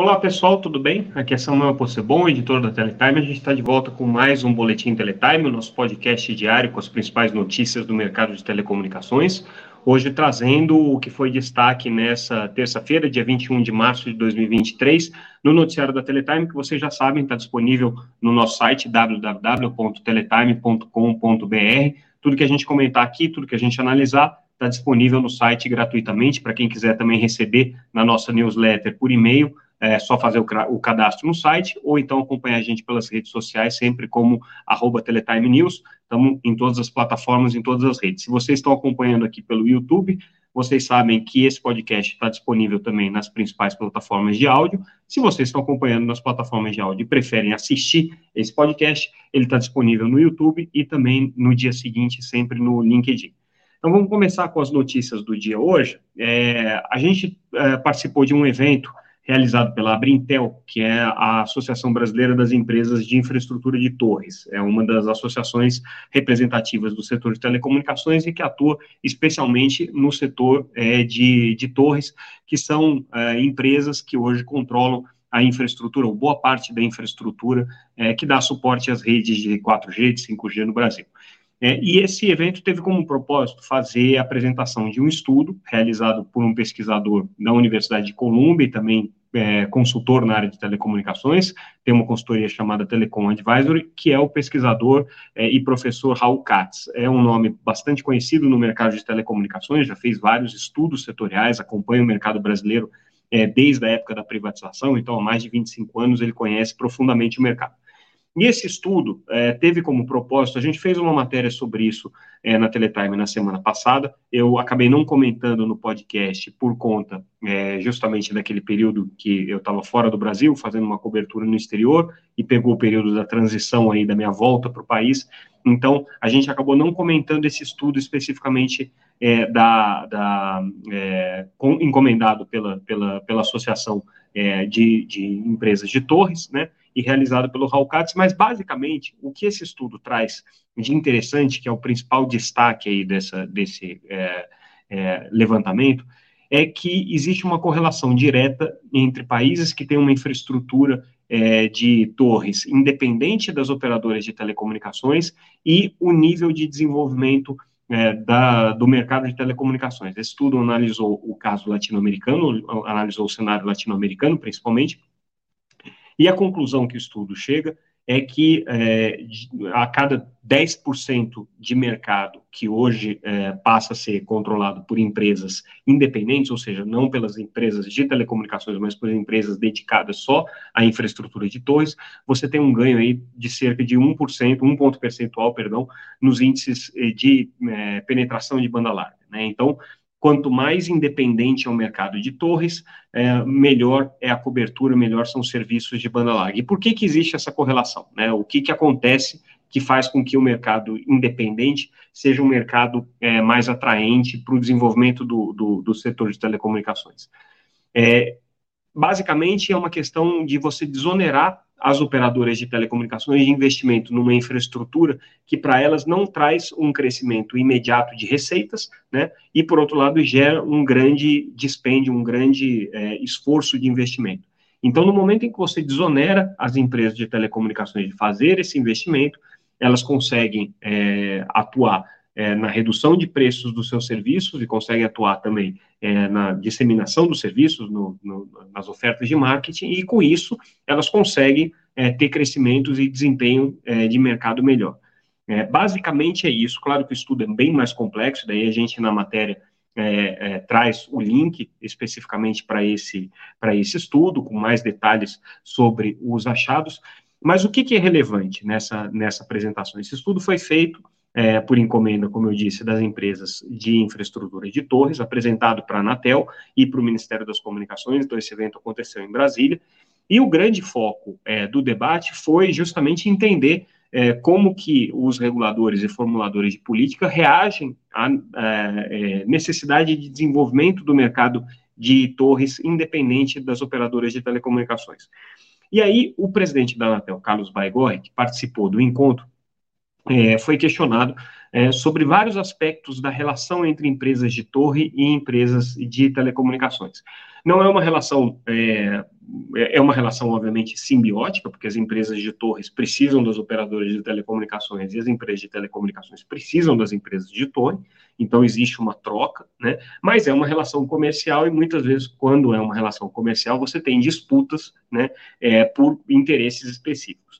Olá pessoal, tudo bem? Aqui é Samuel Possebon, editor da Teletime. A gente está de volta com mais um Boletim Teletime, o nosso podcast diário com as principais notícias do mercado de telecomunicações. Hoje trazendo o que foi destaque nessa terça-feira, dia 21 de março de 2023, no noticiário da Teletime, que vocês já sabem, está disponível no nosso site www.teletime.com.br. Tudo que a gente comentar aqui, tudo que a gente analisar, está disponível no site gratuitamente para quem quiser também receber na nossa newsletter por e-mail é só fazer o, o, cadastro no site ou então acompanhar a gente pelas redes sociais, sempre como arroba Teletime News. Estamos em todas as plataformas, em todas as redes. Se vocês estão acompanhando aqui pelo YouTube, vocês sabem que esse podcast está disponível também nas principais plataformas de áudio. Se vocês estão acompanhando nas plataformas de áudio e preferem assistir esse podcast, ele está disponível no YouTube e também no dia seguinte, sempre no LinkedIn. Então vamos começar com as notícias do dia hoje. É, a gente é, participou de um evento realizado pela Abrintel, que é a Associação Brasileira das Empresas de Infraestrutura de Torres. É uma das associações representativas do setor de telecomunicações e que atua especialmente no setor é, de, de torres, que são é, empresas que hoje controlam a infraestrutura, ou boa parte da infraestrutura é, que dá suporte às redes de 4G, de 5G no Brasil. É, e esse evento teve como propósito fazer a apresentação de um estudo realizado por um pesquisador da Universidade de Colômbia e também é, consultor na área de telecomunicações, tem uma consultoria chamada Telecom Advisory, que é o pesquisador é, e professor Raul Katz. É um nome bastante conhecido no mercado de telecomunicações, já fez vários estudos setoriais, acompanha o mercado brasileiro é, desde a época da privatização, então há mais de 25 anos ele conhece profundamente o mercado. E esse estudo é, teve como propósito, a gente fez uma matéria sobre isso é, na Teletime na semana passada, eu acabei não comentando no podcast por conta é, justamente daquele período que eu estava fora do Brasil, fazendo uma cobertura no exterior, e pegou o período da transição aí da minha volta para o país, então a gente acabou não comentando esse estudo especificamente é, da, da é, com, encomendado pela, pela, pela Associação é, de, de Empresas de Torres, né, e realizado pelo Raul Katz, mas basicamente o que esse estudo traz de interessante, que é o principal destaque aí dessa, desse é, é, levantamento, é que existe uma correlação direta entre países que têm uma infraestrutura é, de torres independente das operadoras de telecomunicações e o nível de desenvolvimento é, da, do mercado de telecomunicações. Esse estudo analisou o caso latino-americano, analisou o cenário latino-americano, principalmente, e a conclusão que o estudo chega é que é, a cada 10% de mercado que hoje é, passa a ser controlado por empresas independentes, ou seja, não pelas empresas de telecomunicações, mas por empresas dedicadas só à infraestrutura de torres, você tem um ganho aí de cerca de 1%, 1 ponto percentual, perdão, nos índices eh, de é, penetração de banda larga. Né? Então, Quanto mais independente é o mercado de torres, é, melhor é a cobertura, melhor são os serviços de banda larga. E por que, que existe essa correlação? Né? O que, que acontece que faz com que o mercado independente seja um mercado é, mais atraente para o desenvolvimento do, do, do, setor de telecomunicações? É, basicamente, é uma questão de você desonerar as operadoras de telecomunicações de investimento numa infraestrutura que para elas não traz um crescimento imediato de receitas, né? E por outro lado gera um grande dispêndio, um grande é, esforço de investimento. Então, no momento em que você desonera as empresas de telecomunicações de fazer esse investimento, elas conseguem é, atuar é, na redução de preços dos seus serviços e conseguem atuar também é, na disseminação dos serviços, no, no, nas ofertas de marketing, e com isso elas conseguem é, ter crescimentos e desempenho é, de mercado melhor. É, basicamente é isso, claro que o estudo é bem mais complexo, daí a gente na matéria é, traz o link especificamente para esse, esse estudo, com mais detalhes sobre os achados, mas o que, que é relevante nessa, nessa apresentação? Esse estudo foi feito é, por encomenda, como eu disse, das empresas de infraestrutura de torres, apresentado para a Anatel e para o Ministério das Comunicações, então esse evento aconteceu em Brasília, e o grande foco é, do debate foi justamente entender é, como que os reguladores e formuladores de política reagem à, à é, necessidade de desenvolvimento do mercado de torres independente das operadoras de telecomunicações. E aí, o presidente da Anatel, Carlos Baigorre, que participou do encontro, é, foi questionado é, sobre vários aspectos da relação entre empresas de torre e empresas de telecomunicações. Não é uma relação, é, é uma relação obviamente simbiótica, porque as empresas de torres precisam dos operadores de telecomunicações e as empresas de telecomunicações precisam das empresas de torre, então existe uma troca, né? Mas é uma relação comercial e muitas vezes, quando é uma relação comercial, você tem disputas, né, é, por interesses específicos.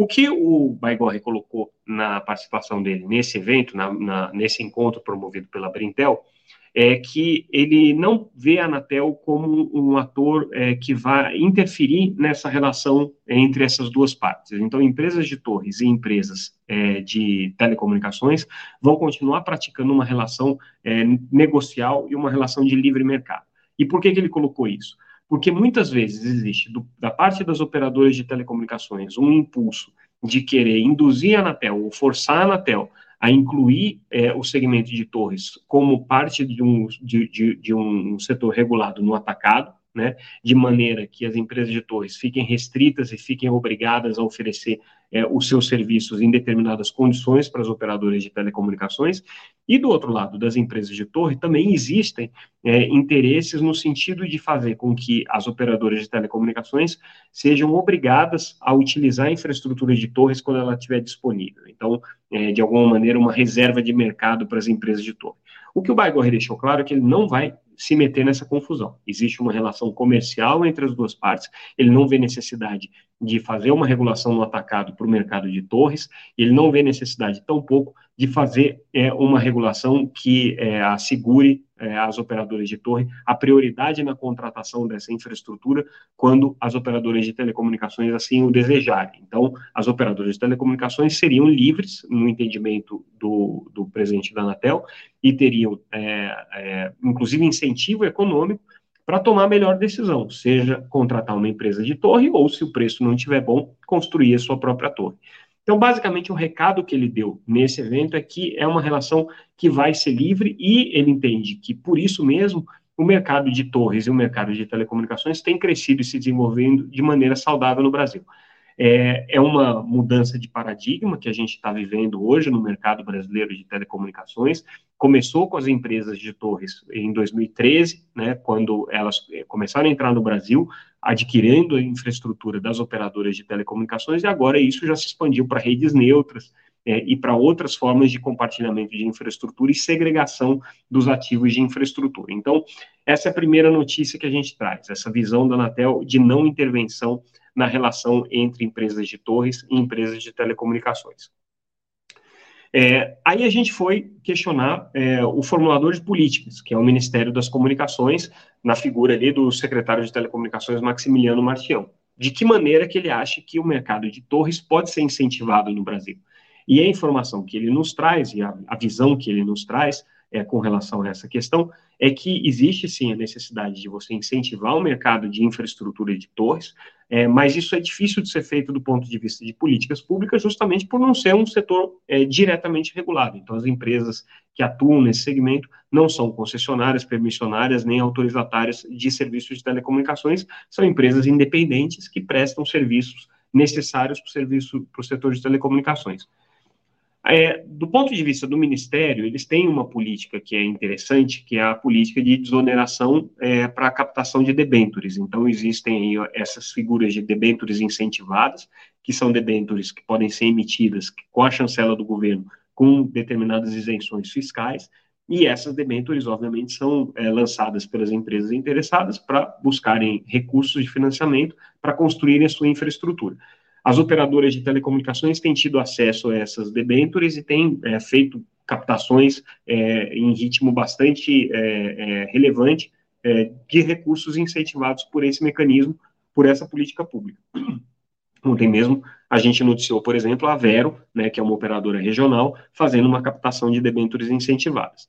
O que o Baigorre colocou na participação dele nesse evento, na, na, nesse encontro promovido pela Brintel, é que ele não vê a Anatel como um ator é, que vai interferir nessa relação entre essas duas partes. Então, empresas de torres e empresas é, de telecomunicações vão continuar praticando uma relação é, negocial e uma relação de livre mercado. E por que, que ele colocou isso? Porque muitas vezes existe, do, da parte das operadoras de telecomunicações, um impulso de querer induzir a Anatel ou forçar a Anatel a incluir é, o segmento de torres como parte de um, de, de, de um setor regulado no atacado, né, de maneira que as empresas de torres fiquem restritas e fiquem obrigadas a oferecer é, os seus serviços em determinadas condições para as operadoras de telecomunicações, e do outro lado, das empresas de torre, também existem é, interesses no sentido de fazer com que as operadoras de telecomunicações sejam obrigadas a utilizar a infraestrutura de torres quando ela estiver disponível. Então, é, de alguma maneira, uma reserva de mercado para as empresas de torre. O que o Baigorre deixou claro é que ele não vai se meter nessa confusão. Existe uma relação comercial entre as duas partes, ele não vê necessidade de fazer uma regulação no atacado para o mercado de torres, ele não vê necessidade, tampouco, de fazer é, uma regulação que é, assegure é, às operadoras de torre a prioridade na contratação dessa infraestrutura quando as operadoras de telecomunicações assim o desejarem. Então, as operadoras de telecomunicações seriam livres, no entendimento do, do presidente da Anatel, e teriam, é, é, inclusive, incentivo econômico para tomar a melhor decisão, seja contratar uma empresa de torre ou, se o preço não estiver bom, construir a sua própria torre. Então, basicamente, o recado que ele deu nesse evento é que é uma relação que vai ser livre e ele entende que, por isso mesmo, o mercado de torres e o mercado de telecomunicações tem crescido e se desenvolvendo de maneira saudável no Brasil. É, é uma mudança de paradigma que a gente está vivendo hoje no mercado brasileiro de telecomunicações. Começou com as empresas de torres em 2013, né, quando elas eh, começaram a entrar no Brasil, adquirindo a infraestrutura das operadoras de telecomunicações, e agora isso já se expandiu para redes neutras, é, e para outras formas de compartilhamento de infraestrutura e segregação dos ativos de infraestrutura. Então, essa é a primeira notícia que a gente traz, essa visão da Anatel de não intervenção na relação entre empresas de torres e empresas de telecomunicações. É, aí a gente foi questionar é, o formulador de políticas, que é o Ministério das Comunicações, na figura ali do secretário de Telecomunicações Maximiliano Martião. De que maneira que ele acha que o mercado de torres pode ser incentivado no Brasil? E a informação que ele nos traz, e a, a visão que ele nos traz, é, com relação a essa questão é que existe sim a necessidade de você incentivar o mercado de infraestrutura de torres, é, mas isso é difícil de ser feito do ponto de vista de políticas públicas, justamente por não ser um setor é, diretamente regulado. Então, as empresas que atuam nesse segmento não são concessionárias, permissionárias, nem autorizatárias de serviços de telecomunicações, são empresas independentes que prestam serviços necessários para o serviço para o setor de telecomunicações. É, do ponto de vista do Ministério, eles têm uma política que é interessante, que é a política de desoneração é, para a captação de debêntures. Então, existem aí essas figuras de debêntures incentivadas, que são debêntures que podem ser emitidas com a chancela do governo, com determinadas isenções fiscais, e essas debêntures, obviamente, são é, lançadas pelas empresas interessadas para buscarem recursos de financiamento para construírem a sua infraestrutura. As operadoras de telecomunicações têm tido acesso a essas debêntures e têm é, feito captações é, em ritmo bastante é, é relevante é, de recursos incentivados por esse mecanismo, por essa política pública. Ontem mesmo a gente noticiou, por exemplo, a Vero, né, que é uma operadora regional, fazendo uma captação de debêntures incentivadas.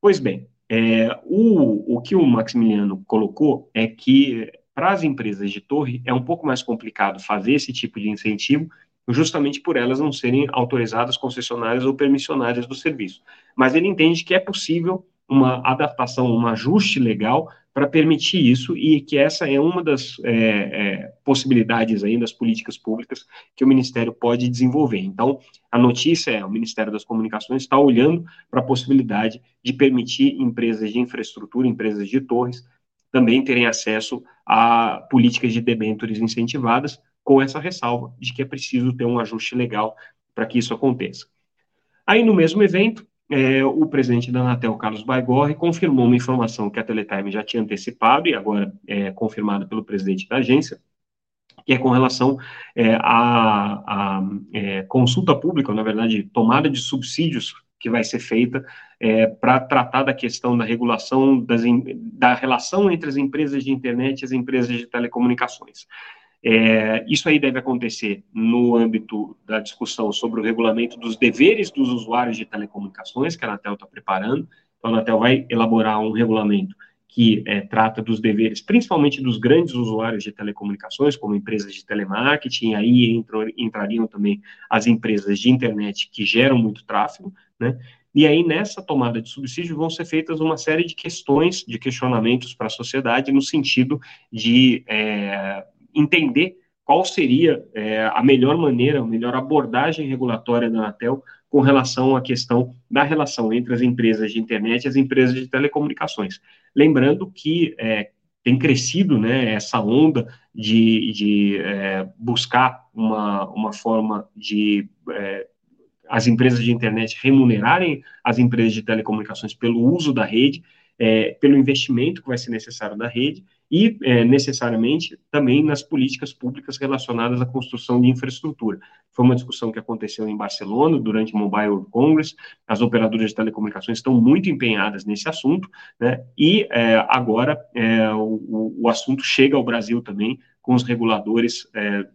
Pois bem, é, o, o que o Maximiliano colocou é que para as empresas de torre, é um pouco mais complicado fazer esse tipo de incentivo, justamente por elas não serem autorizadas, concessionárias ou permissionárias do serviço. Mas ele entende que é possível uma adaptação, um ajuste legal para permitir isso e que essa é uma das é, é, possibilidades aí das políticas públicas que o Ministério pode desenvolver. Então, a notícia é o Ministério das Comunicações está olhando para a possibilidade de permitir empresas de infraestrutura, empresas de torres, também terem acesso a políticas de debêntures incentivadas, com essa ressalva de que é preciso ter um ajuste legal para que isso aconteça. Aí, no mesmo evento, é, o presidente da Anatel, Carlos Baigorre, confirmou uma informação que a Teletime já tinha antecipado e agora é confirmada pelo presidente da agência, que é com relação é, à, à é, consulta pública, na verdade, tomada de subsídios que vai ser feita é, para tratar da questão da regulação das, da relação entre as empresas de internet e as empresas de telecomunicações. É, isso aí deve acontecer no âmbito da discussão sobre o regulamento dos deveres dos usuários de telecomunicações, que a Anatel está preparando. Então, a Anatel vai elaborar um regulamento que é, trata dos deveres, principalmente dos grandes usuários de telecomunicações, como empresas de telemarketing, aí entram, entrariam também as empresas de internet que geram muito tráfego, né? E aí, nessa tomada de subsídio, vão ser feitas uma série de questões, de questionamentos para a sociedade, no sentido de é, entender qual seria é, a melhor maneira, a melhor abordagem regulatória da Anatel com relação à questão da relação entre as empresas de internet e as empresas de telecomunicações. Lembrando que é, tem crescido né, essa onda de, de é, buscar uma, uma forma de é, as empresas de internet remunerarem as empresas de telecomunicações pelo uso da rede, é, pelo investimento que vai ser necessário da rede e, é, necessariamente, também nas políticas públicas relacionadas à construção de infraestrutura. Foi uma discussão que aconteceu em Barcelona durante o Mobile World Congress, as operadoras de telecomunicações estão muito empenhadas nesse assunto, né, e é, agora é, o, o, assunto chega ao Brasil também, com os reguladores é,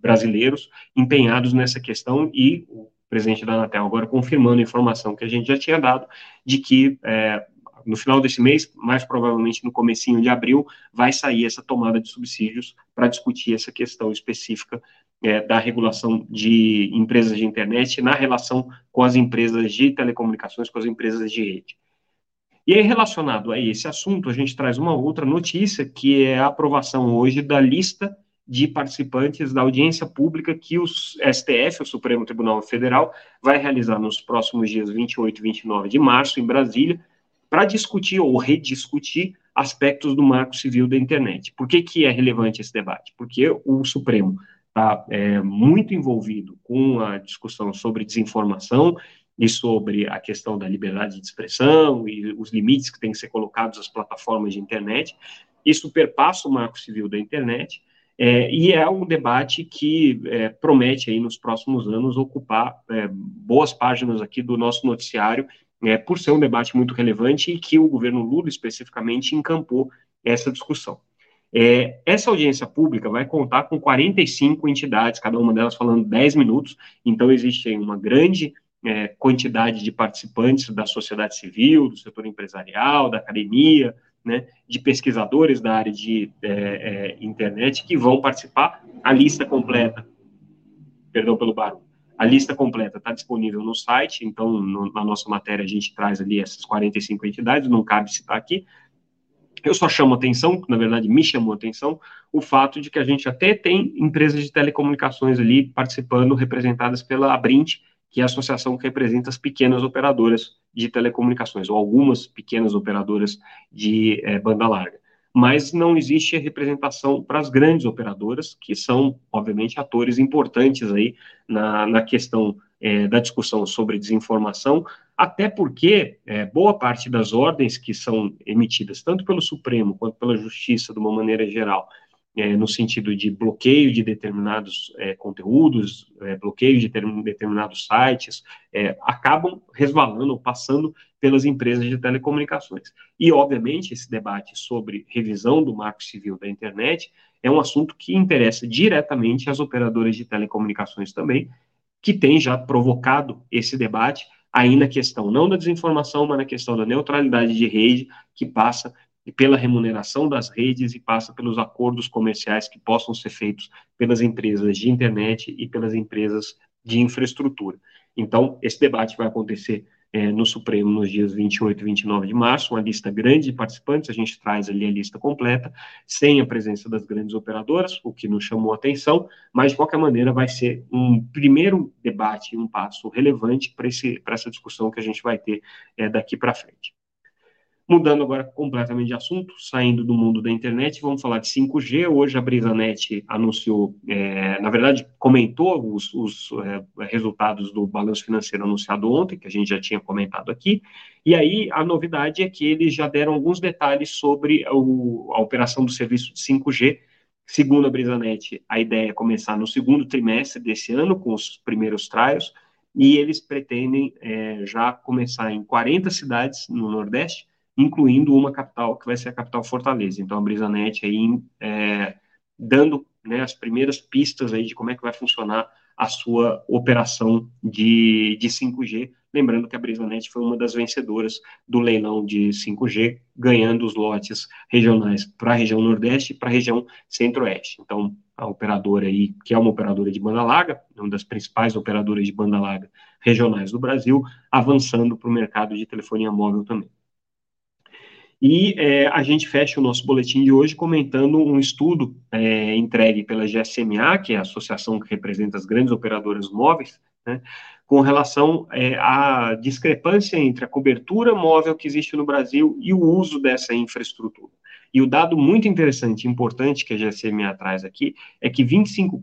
brasileiros empenhados nessa questão e o presidente da Anatel agora confirmando a informação que a gente já tinha dado de que é, no final desse mês, mais provavelmente no comecinho de abril, vai sair essa tomada de subsídios para discutir essa questão específica é, da regulação de empresas de internet na relação com as empresas de telecomunicações, com as empresas de rede. E aí, relacionado a esse assunto, a gente traz uma outra notícia, que é a aprovação hoje da lista de participantes da audiência pública que o STF, o Supremo Tribunal Federal, vai realizar nos próximos dias 28 e 29 de março, em Brasília, para discutir ou rediscutir aspectos do marco civil da internet. Por que, que é relevante esse debate? Porque o Supremo está é, muito envolvido com a discussão sobre desinformação e sobre a questão da liberdade de expressão e os limites que têm que ser colocados às plataformas de internet. Isso perpassa o marco civil da internet é, e é um debate que é, promete aí nos próximos anos ocupar é, boas páginas aqui do nosso noticiário é, por ser um debate muito relevante e que o governo Lula especificamente encampou essa discussão. É, essa audiência pública vai contar com 45 entidades, cada uma delas falando 10 minutos, então existe uma grande é, quantidade de participantes da sociedade civil, do setor empresarial, da academia, né, de pesquisadores da área de é, é internet que vão participar. A lista completa, perdão pelo barulho, a lista completa está disponível no site, então no, na nossa matéria a gente traz ali essas 45 entidades, não cabe citar aqui. Eu só chamo atenção, na verdade me chamou atenção, o fato de que a gente até tem empresas de telecomunicações ali participando, representadas pela Abrint, que é a associação que representa as pequenas operadoras de telecomunicações, ou algumas pequenas operadoras de é, banda larga mas não existe representação para as grandes operadoras, que são, obviamente, atores importantes aí na, na questão é, da discussão sobre desinformação, até porque é, boa parte das ordens que são emitidas, tanto pelo Supremo quanto pela Justiça, de uma maneira geral, é, no sentido de bloqueio de determinados é, conteúdos, é, bloqueio de determinados sites, é, acabam resvalando passando pelas empresas de telecomunicações. E, obviamente, esse debate sobre revisão do marco civil da internet é um assunto que interessa diretamente às operadoras de telecomunicações também, que tem já provocado esse debate aí na questão não da desinformação, mas na questão da neutralidade de rede, que passa e pela remuneração das redes e passa pelos acordos comerciais que possam ser feitos pelas empresas de internet e pelas empresas de infraestrutura. Então, esse debate vai acontecer é, no Supremo nos dias 28 e 29 de março, uma lista grande de participantes, a gente traz ali a lista completa, sem a presença das grandes operadoras, o que nos chamou a atenção, mas de qualquer maneira vai ser um primeiro debate, um passo relevante para essa discussão que a gente vai ter é, daqui para frente. Mudando agora completamente de assunto, saindo do mundo da internet, vamos falar de 5G. Hoje a Brisanet anunciou, é, na verdade, comentou os, os é, resultados do balanço financeiro anunciado ontem, que a gente já tinha comentado aqui. E aí a novidade é que eles já deram alguns detalhes sobre o, a operação do serviço de 5G. Segundo a Brisanet, a ideia é começar no segundo trimestre desse ano, com os primeiros trials, e eles pretendem é, já começar em 40 cidades no Nordeste incluindo uma capital, que vai ser a capital Fortaleza. Então, a Brisanet aí é, dando né, as primeiras pistas aí de como é que vai funcionar a sua operação de, de 5G. Lembrando que a Brisanet foi uma das vencedoras do leilão de 5G, ganhando os lotes regionais para a região Nordeste e para a região Centro-Oeste. Então, a operadora aí, que é uma operadora de banda larga, uma das principais operadoras de banda larga regionais do Brasil, avançando para o mercado de telefonia móvel também. E é, a gente fecha o nosso boletim de hoje comentando um estudo é, entregue pela GSMA, que é a associação que representa as grandes operadoras móveis, né, com relação é, à discrepância entre a cobertura móvel que existe no Brasil e o uso dessa infraestrutura. E o dado muito interessante e importante que a GSMA traz aqui é que 25%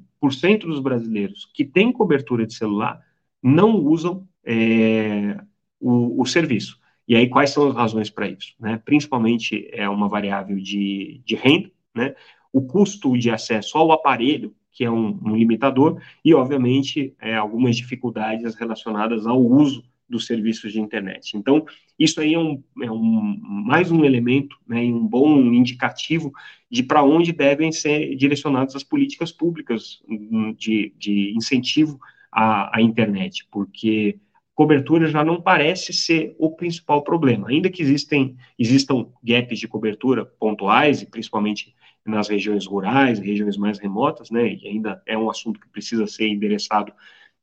dos brasileiros que têm cobertura de celular não usam é, o, o serviço. E aí, quais são as razões para isso? Né? Principalmente é uma variável de, de renda, né? o custo de acesso ao aparelho, que é um, um limitador, e, obviamente, é, algumas dificuldades relacionadas ao uso dos serviços de internet. Então, isso aí é, um, é um mais um elemento, né, um bom indicativo de para onde devem ser direcionadas as políticas públicas hum, de, de incentivo à, à internet, porque cobertura já não parece ser o principal problema, ainda que existem, existam gaps de cobertura pontuais, e principalmente nas regiões rurais, regiões mais remotas, né, e ainda é um assunto que precisa ser endereçado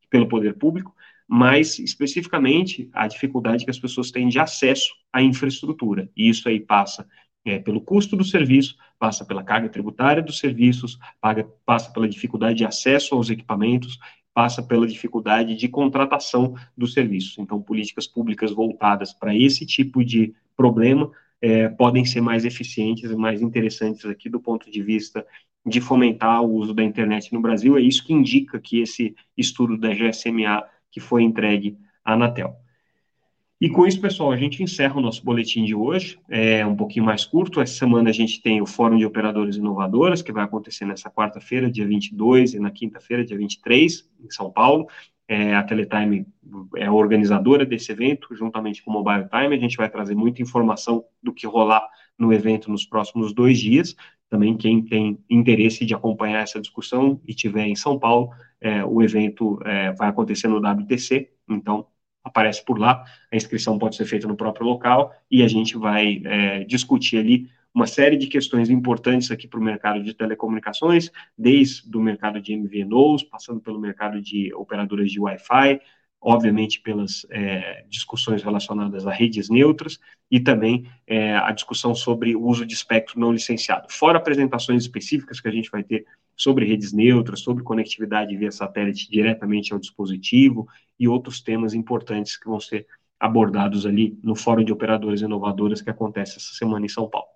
pelo poder público, mas especificamente a dificuldade que as pessoas têm de acesso à infraestrutura, e isso aí passa é, pelo custo do serviço, passa pela carga tributária dos serviços, paga, passa pela dificuldade de acesso aos equipamentos passa pela dificuldade de contratação dos serviços. Então, políticas públicas voltadas para esse tipo de problema é, podem ser mais eficientes e mais interessantes aqui do ponto de vista de fomentar o uso da internet no Brasil. É isso que indica que esse estudo da GSMA que foi entregue à Anatel. E com isso, pessoal, a gente encerra o nosso boletim de hoje, é um pouquinho mais curto. Essa semana a gente tem o Fórum de Operadoras Inovadoras, que vai acontecer nessa quarta-feira, dia 22, e na quinta-feira, dia 23, em São Paulo. É, a Teletime é a organizadora desse evento, juntamente com o Mobile Time. A gente vai trazer muita informação do que rolar no evento nos próximos dois dias. Também quem tem interesse de acompanhar essa discussão e tiver em São Paulo, é, o evento é, vai acontecer no WTC, então aparece por lá, a inscrição pode ser feita no próprio local e a gente vai é, discutir ali uma série de questões importantes aqui para o mercado de telecomunicações, desde o mercado de MVNOs, passando pelo mercado de operadoras de Wi-Fi, obviamente pelas é, discussões relacionadas a redes neutras e também é, a discussão sobre o uso de espectro não licenciado. Fora apresentações específicas que a gente vai ter sobre redes neutras, sobre conectividade via satélite diretamente ao dispositivo e outros temas importantes que vão ser abordados ali no Fórum de Operadoras Inovadoras que acontece essa semana em São Paulo.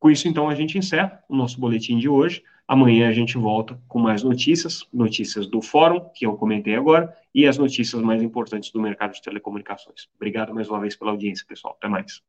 Com isso, então, a gente encerra o nosso boletim de hoje. Amanhã a gente volta com mais notícias, notícias do fórum, que eu comentei agora, e as notícias mais importantes do mercado de telecomunicações. Obrigado mais uma vez pela audiência, pessoal. Até mais.